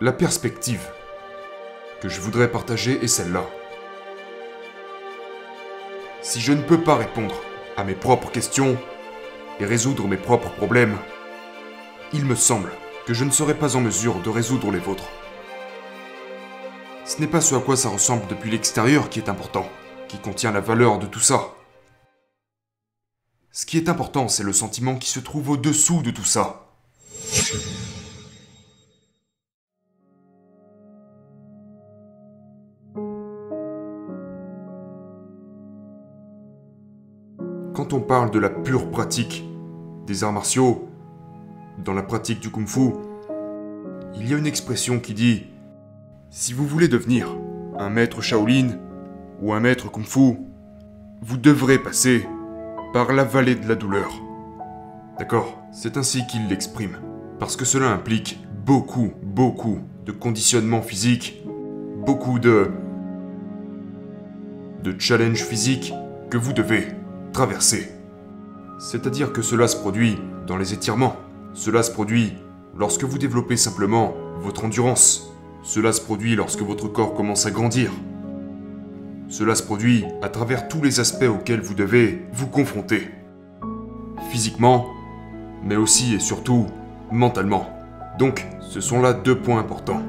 La perspective que je voudrais partager est celle-là. Si je ne peux pas répondre à mes propres questions et résoudre mes propres problèmes, il me semble que je ne serai pas en mesure de résoudre les vôtres. Ce n'est pas ce à quoi ça ressemble depuis l'extérieur qui est important, qui contient la valeur de tout ça. Ce qui est important, c'est le sentiment qui se trouve au-dessous de tout ça. Quand on parle de la pure pratique des arts martiaux, dans la pratique du kung-fu, il y a une expression qui dit Si vous voulez devenir un maître Shaolin ou un maître kung-fu, vous devrez passer par la vallée de la douleur. D'accord? C'est ainsi qu'il l'exprime. Parce que cela implique beaucoup, beaucoup de conditionnement physique, beaucoup de. de challenge physique que vous devez C'est-à-dire que cela se produit dans les étirements. Cela se produit lorsque vous développez simplement votre endurance. Cela se produit lorsque votre corps commence à grandir. Cela se produit à travers tous les aspects auxquels vous devez vous confronter. Physiquement, mais aussi et surtout mentalement. Donc, ce sont là deux points importants.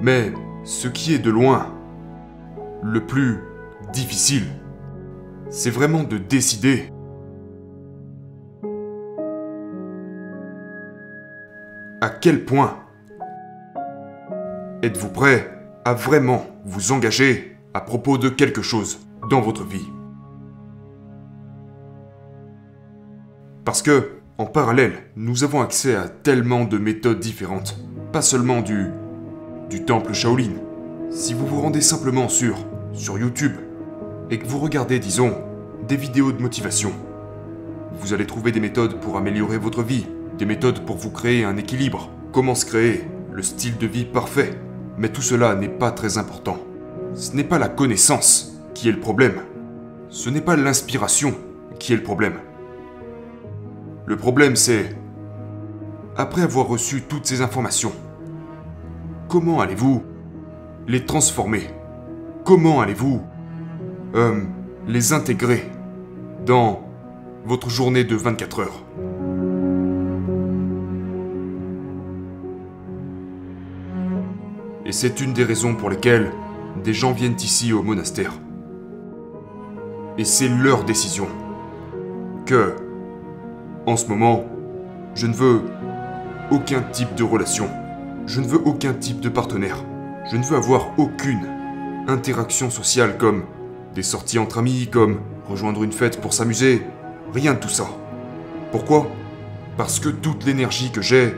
Mais ce qui est de loin le plus difficile, c'est vraiment de décider à quel point êtes-vous prêt à vraiment vous engager à propos de quelque chose dans votre vie? Parce que, en parallèle, nous avons accès à tellement de méthodes différentes. Pas seulement du, temple Shaolin. Si vous vous rendez simplement sur YouTube, et que vous regardez, disons, des vidéos de motivation, vous allez trouver des méthodes pour améliorer votre vie, des méthodes pour vous créer un équilibre, comment se créer le style de vie parfait. Mais tout cela n'est pas très important. Ce n'est pas la connaissance qui est le problème. Ce n'est pas l'inspiration qui est le problème. Le problème c'est, après avoir reçu toutes ces informations, comment allez-vous les transformer? Comment allez-vous euh, les intégrer dans votre journée de 24 heures Et c'est une des raisons pour lesquelles des gens viennent ici au monastère. Et c'est leur décision. Que, en ce moment, je ne veux aucun type de relation. Je ne veux aucun type de partenaire. Je ne veux avoir aucune interaction sociale comme des sorties entre amis, comme rejoindre une fête pour s'amuser. Rien de tout ça. Pourquoi? Parce que toute l'énergie que j'ai...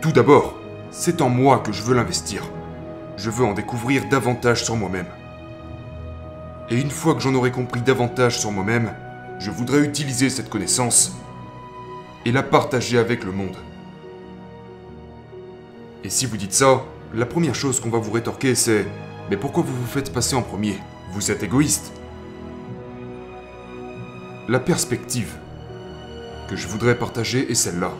Tout d'abord, c'est en moi que je veux l'investir. Je veux en découvrir davantage sur moi-même. Et une fois que j'en aurai compris davantage sur moi-même, je voudrais utiliser cette connaissance et la partager avec le monde. Et si vous dites ça, la première chose qu'on va vous rétorquer c'est Mais pourquoi vous vous faites passer en premier? Vous êtes égoïste. La perspective que je voudrais partager est celle-là.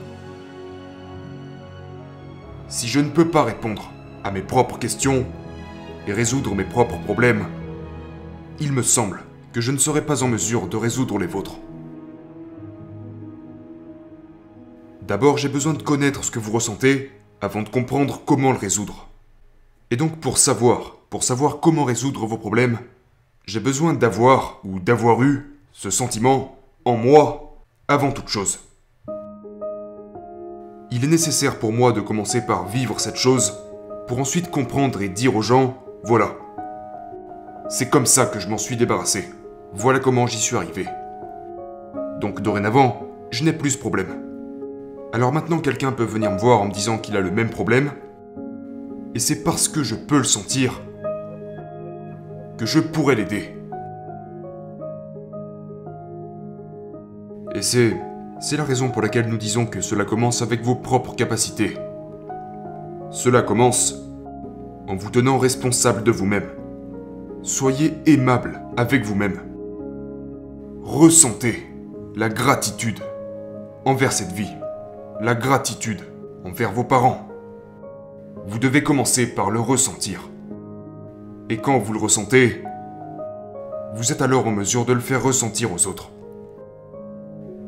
Si je ne peux pas répondre à mes propres questions et résoudre mes propres problèmes, il me semble que je ne serai pas en mesure de résoudre les vôtres. D'abord, j'ai besoin de connaître ce que vous ressentez avant de comprendre comment le résoudre. Et donc pour savoir, pour savoir comment résoudre vos problèmes, j'ai besoin d'avoir ou d'avoir eu ce sentiment en moi avant toute chose il est nécessaire pour moi de commencer par vivre cette chose, pour ensuite comprendre et dire aux gens, voilà. C'est comme ça que je m'en suis débarrassé. Voilà comment j'y suis arrivé. Donc dorénavant, je n'ai plus ce problème. Alors maintenant quelqu'un peut venir me voir en me disant qu'il a le même problème, et c'est parce que je peux le sentir que je pourrais l'aider. Et c'est c'est la raison pour laquelle nous disons que cela commence avec vos propres capacités. Cela commence en vous tenant responsable de vous-même. Soyez aimable avec vous-même. Ressentez la gratitude envers cette vie. la gratitude envers vos parents. Vous devez commencer par le ressentir. Et quand vous le ressentez, vous êtes alors en mesure de le faire ressentir aux autres.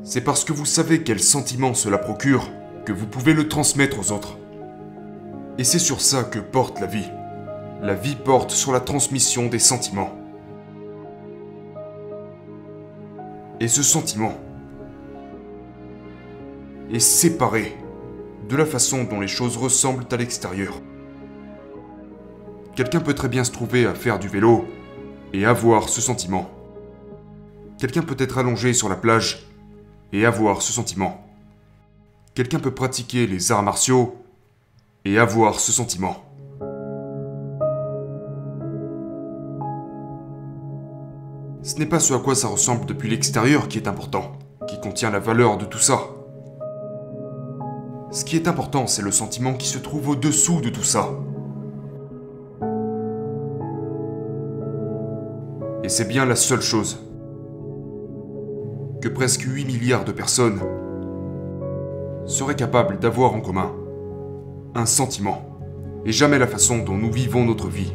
C'est parce que vous savez quel sentiment cela procure que vous pouvez le transmettre aux autres. Et c'est sur ça que porte la vie. La vie porte sur la transmission des sentiments. Et ce sentiment est séparé de la façon dont les choses ressemblent à l'extérieur. Quelqu'un peut très bien se trouver à faire du vélo et avoir ce sentiment. Quelqu'un peut être allongé sur la plage et avoir ce sentiment. Quelqu'un peut pratiquer les arts martiaux et avoir ce sentiment. Ce n'est pas ce à quoi ça ressemble depuis l'extérieur qui est important, qui contient la valeur de tout ça. Ce qui est important, c'est le sentiment qui se trouve au-dessous de tout ça. Et c'est bien la seule chose que presque 8 milliards de personnes seraient capables d'avoir en commun. Un sentiment, et jamais la façon dont nous vivons notre vie.